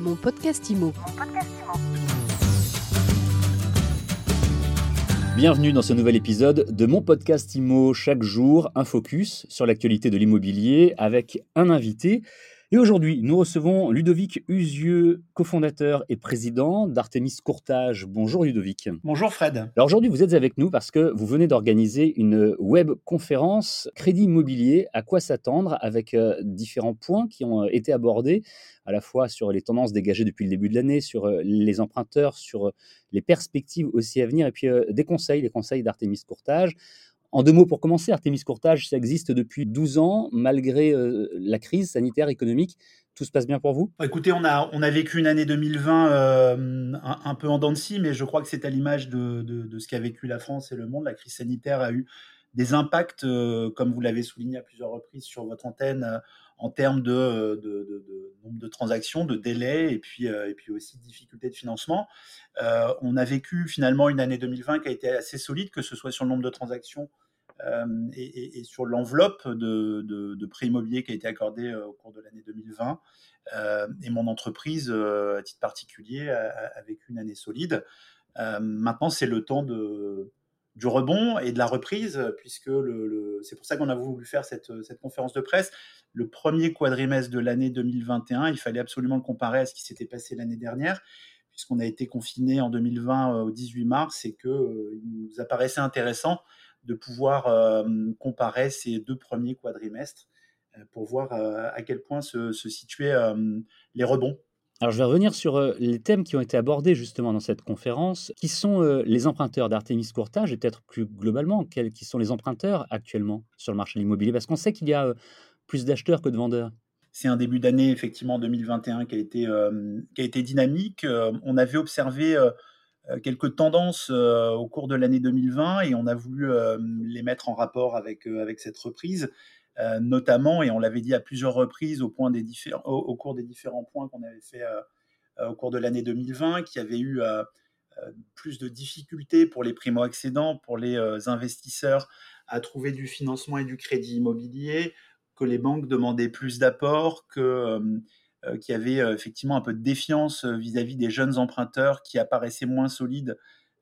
Mon podcast IMO. Bienvenue dans ce nouvel épisode de mon podcast IMO. Chaque jour, un focus sur l'actualité de l'immobilier avec un invité. Et aujourd'hui, nous recevons Ludovic Usieux, cofondateur et président d'Artemis Courtage. Bonjour Ludovic. Bonjour Fred. Alors aujourd'hui, vous êtes avec nous parce que vous venez d'organiser une web conférence Crédit immobilier, à quoi s'attendre avec euh, différents points qui ont euh, été abordés à la fois sur les tendances dégagées depuis le début de l'année, sur euh, les emprunteurs, sur les perspectives aussi à venir et puis des conseils, les conseils d'Artemis Courtage. En deux mots, pour commencer, Artemis Courtage, ça existe depuis 12 ans, malgré euh, la crise sanitaire, économique. Tout se passe bien pour vous? Écoutez, on a, vécu une année 2020 euh, un, peu en dents de scie, mais je crois que c'est à l'image de, de, ce qu'a vécu la France et le monde. La crise sanitaire a eu des impacts, euh, comme vous l'avez souligné à plusieurs reprises sur votre antenne, en termes de, de, nombre de transactions, de délais et puis, et puis aussi de difficultés de financement. on a vécu finalement une année 2020 qui a été assez solide, que ce soit sur le nombre de transactions et, sur l'enveloppe de, de, prêts immobiliers qui a été accordée au cours de l'année 2020. et mon entreprise, à titre particulier, a, vécu une année solide. maintenant, c'est le temps de, du rebond et de la reprise, puisque c'est pour ça qu'on a voulu faire cette, conférence de presse. Le premier quadrimestre de l'année 2021, il fallait absolument le comparer à ce qui s'était passé l'année dernière, puisqu'on a été confiné en 2020 au 18 mars et qu'il nous apparaissait intéressant de pouvoir comparer ces deux premiers quadrimestres pour voir à quel point se, situaient les rebonds alors, je vais revenir sur les thèmes qui ont été abordés justement dans cette conférence. Qui sont les emprunteurs d'Artemis Courtage et peut-être plus globalement, quels qui sont les emprunteurs actuellement sur le marché de l'immobilier? Parce qu'on sait qu'il y a plus d'acheteurs que de vendeurs. C'est un début d'année, effectivement, 2021 qui a été, qui a été dynamique. on avait observé quelques tendances au cours de l'année 2020 et on a voulu les mettre en rapport avec, avec cette reprise. Euh, notamment, et on l'avait dit à plusieurs reprises au, point des au, cours des différents points qu'on avait fait euh, euh, au cours de l'année 2020, qui avait eu plus de difficultés pour les primo-accédants, pour les investisseurs à trouver du financement et du crédit immobilier, que les banques demandaient plus d'apports, qu'il y avait effectivement un peu de défiance vis-à-vis des jeunes emprunteurs qui apparaissaient moins solides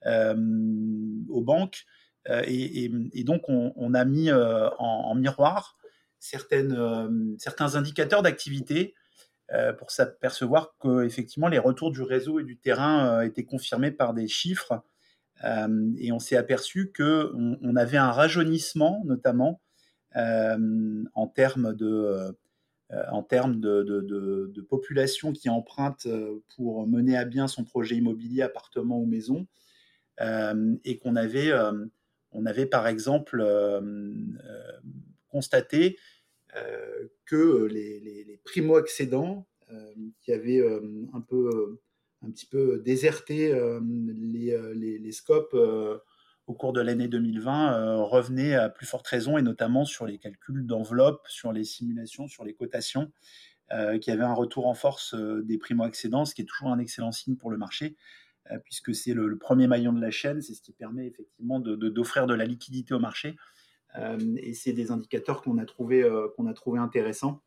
aux banques. Et, donc, on, a mis en miroir euh, certains indicateurs d'activité euh, pour s'apercevoir que effectivement les retours du réseau et du terrain euh, étaient confirmés par des chiffres. et on s'est aperçu que on, avait un rajeunissement, notamment en termes de en termes de, de, population qui emprunte pour mener à bien son projet immobilier, appartement ou maison, et qu'on avait, on avait par exemple constater euh, que les, les, primo-accédants euh, qui avaient euh, un peu un petit peu déserté les, les, scopes au cours de l'année 2020 revenaient à plus forte raison, et notamment sur les calculs d'enveloppe, sur les simulations, sur les cotations, qui avaient un retour en force des primo-accédants, ce qui est toujours un excellent signe pour le marché, puisque c'est le, premier maillon de la chaîne, c'est ce qui permet effectivement d'offrir de, la liquidité au marché. Euh, et c'est des indicateurs qu'on a trouvé euh, qu'on a trouvé intéressants.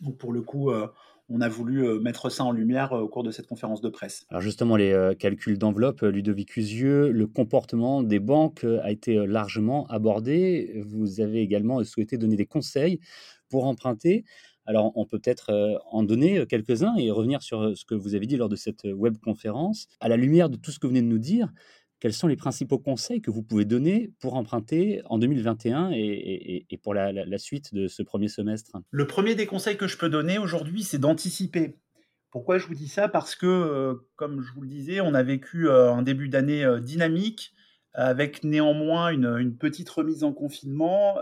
Donc pour le coup, euh, on a voulu mettre ça en lumière au cours de cette conférence de presse. Alors justement, les calculs d'enveloppe, Ludovic Usieux, le comportement des banques a été largement abordé. Vous avez également souhaité donner des conseils pour emprunter. Alors on peut peut-être en donner quelques-uns et revenir sur ce que vous avez dit lors de cette web conférence. À la lumière de tout ce que vous venez de nous dire, quels sont les principaux conseils que vous pouvez donner pour emprunter en 2021 et, pour la, suite de ce premier semestre? Le premier des conseils que je peux donner aujourd'hui, c'est d'anticiper. Pourquoi je vous dis ça? Parce que, euh, comme je vous le disais, on a vécu euh, un début d'année euh, dynamique, avec néanmoins une, petite remise en confinement,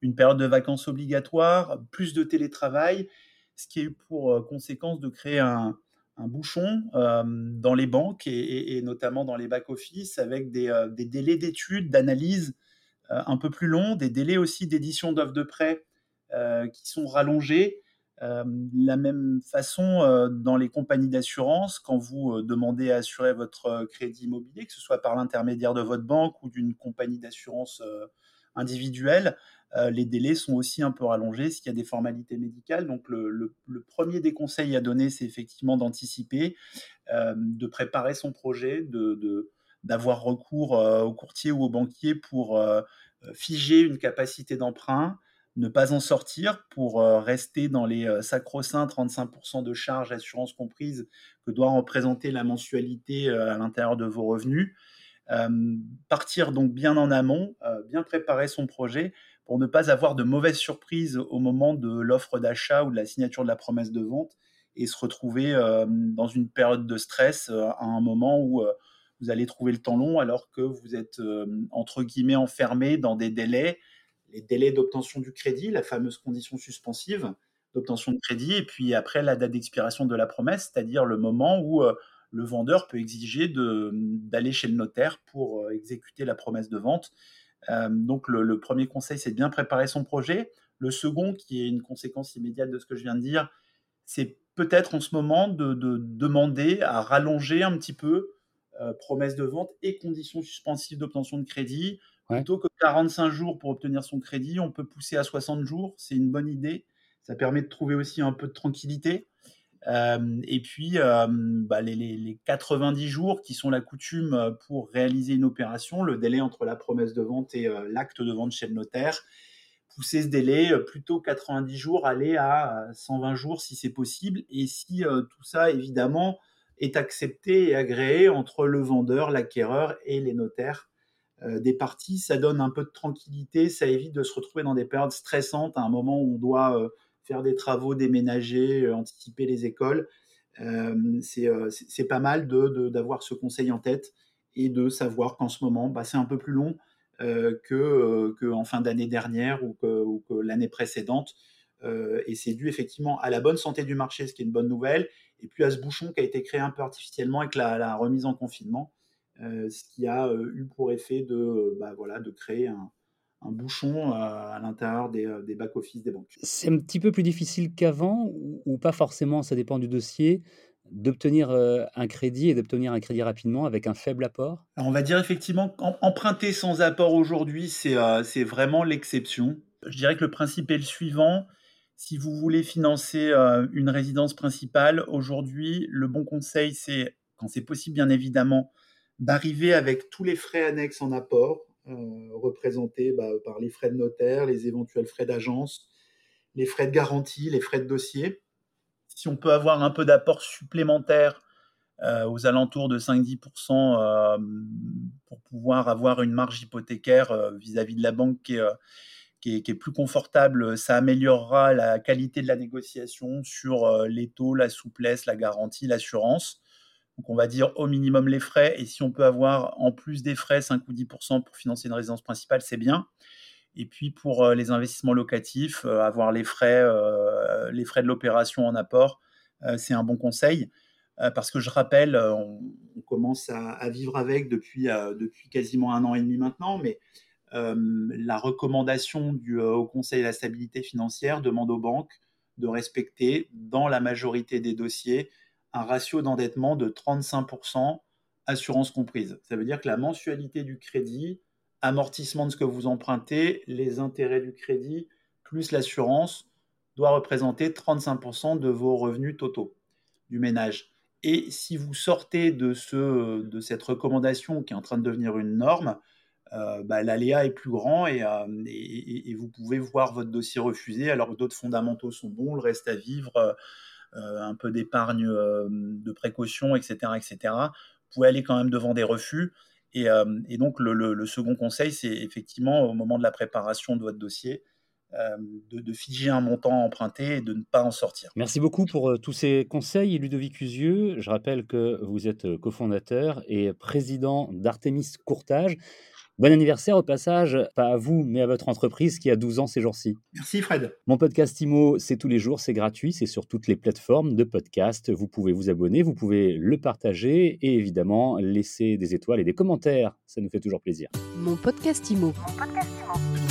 une période de vacances obligatoire, plus de télétravail, ce qui a eu pour conséquence de créer un, un bouchon dans les banques et, notamment dans les back-office avec des, délais d'études, d'analyse un peu plus longs, des délais aussi d'édition d'offres de prêt qui sont rallongés. la même façon dans les compagnies d'assurance, quand vous demandez à assurer votre crédit immobilier, que ce soit par l'intermédiaire de votre banque ou d'une compagnie d'assurance individuel, les délais sont aussi un peu rallongés s'il y a des formalités médicales. Donc le, premier des conseils à donner, c'est effectivement d'anticiper, de préparer son projet, de, d'avoir recours au courtier ou au banquier pour figer une capacité d'emprunt, ne pas en sortir pour rester dans les sacro-saints 35% de charges, assurance comprise, que doit représenter la mensualité à l'intérieur de vos revenus. Partir donc bien en amont, bien préparer son projet pour ne pas avoir de mauvaises surprises au moment de l'offre d'achat ou de la signature de la promesse de vente et se retrouver dans une période de stress à un moment où vous allez trouver le temps long alors que vous êtes entre guillemets enfermé dans des délais les délais d'obtention du crédit, la fameuse condition suspensive d'obtention de crédit, et puis après la date d'expiration de la promesse, c'est-à-dire le moment où euh, le vendeur peut exiger d'aller chez le notaire pour euh, exécuter la promesse de vente. Euh, donc le, premier conseil, c'est de bien préparer son projet. Le second, qui est une conséquence immédiate de ce que je viens de dire, c'est peut-être en ce moment de, demander à rallonger un petit peu promesse de vente et conditions suspensives d'obtention de crédit Plutôt que 45 jours pour obtenir son crédit, on peut pousser à 60 jours. C'est une bonne idée. Ça permet de trouver aussi un peu de tranquillité. Euh, et puis, euh, bah, les, 90 jours qui sont la coutume pour réaliser une opération, le délai entre la promesse de vente et euh, l'acte de vente chez le notaire, pousser ce délai plutôt 90 jours, aller à 120 jours si c'est possible. Et si tout ça, évidemment, est accepté et agréé entre le vendeur, l'acquéreur et les notaires euh, des parties, ça donne un peu de tranquillité, ça évite de se retrouver dans des périodes stressantes à un moment où on doit euh, faire des travaux, déménager, euh, anticiper les écoles. c'est pas mal d'avoir ce conseil en tête et de savoir qu'en ce moment, bah, c'est un peu plus long que, en fin d'année dernière ou que, l'année précédente. et c'est dû effectivement à la bonne santé du marché, ce qui est une bonne nouvelle, et puis à ce bouchon qui a été créé un peu artificiellement avec la remise en confinement. Euh, ce qui a euh, eu pour effet de, euh, bah, voilà, de créer un, bouchon à l'intérieur des, des back-office des banques. C'est un petit peu plus difficile qu'avant ou, pas forcément, ça dépend du dossier d'obtenir un crédit et d'obtenir un crédit rapidement avec un faible apport? On va dire effectivement emprunter sans apport aujourd'hui, c'est c'est vraiment l'exception. Je dirais que le principe est le suivant. Si vous voulez financer une résidence principale, aujourd'hui, le bon conseil, c'est, quand c'est possible bien évidemment, d'arriver avec tous les frais annexes en apport, euh, représentés bah, par les frais de notaire, les éventuels frais d'agence, les frais de garantie, les frais de dossier. Si on peut avoir un peu d'apport supplémentaire euh, aux alentours de 5-10% euh, pour pouvoir avoir une marge hypothécaire vis-à-vis de la banque qui est, plus confortable, ça améliorera la qualité de la négociation sur les taux, la souplesse, la garantie, l'assurance. Donc on va dire au minimum les frais, et si on peut avoir en plus des frais 5 ou 10% pour financer une résidence principale, c'est bien. Et puis pour euh, les investissements locatifs, euh, avoir les frais, euh, les frais de l'opération en apport, c'est un bon conseil. parce que je rappelle, on, commence à, vivre avec depuis, depuis quasiment un an et demi maintenant, mais la recommandation du Haut Conseil de la stabilité financière demande aux banques de respecter dans la majorité des dossiers un ratio d'endettement de 35%, assurance comprise. Ça veut dire que la mensualité du crédit, amortissement de ce que vous empruntez, les intérêts du crédit, plus l'assurance, doit représenter 35% de vos revenus totaux du ménage. Et si vous sortez de, ce, de cette recommandation qui est en train de devenir une norme, euh, bah, l'aléa est plus grand euh, et, et, vous pouvez voir votre dossier refusé alors que d'autres fondamentaux sont bons, le reste à vivre. Euh, un peu d'épargne euh, de précaution, etc., etc., vous pouvez aller quand même devant des refus. Et, euh, donc, le, second conseil, c'est effectivement au moment de la préparation de votre dossier, de, figer un montant emprunté et de ne pas en sortir. Merci beaucoup pour tous ces conseils, Ludovic Usieux. Je rappelle que vous êtes cofondateur et président d'Artemis Courtage. Bon anniversaire au passage, pas à vous, mais à votre entreprise qui a 12 ans ces jours-ci. Merci Fred. Mon podcast IMO, c'est tous les jours, c'est gratuit, c'est sur toutes les plateformes de podcast. Vous pouvez vous abonner, vous pouvez le partager et évidemment laisser des étoiles et des commentaires. Ça nous fait toujours plaisir. Mon podcast IMO. Mon podcast IMO.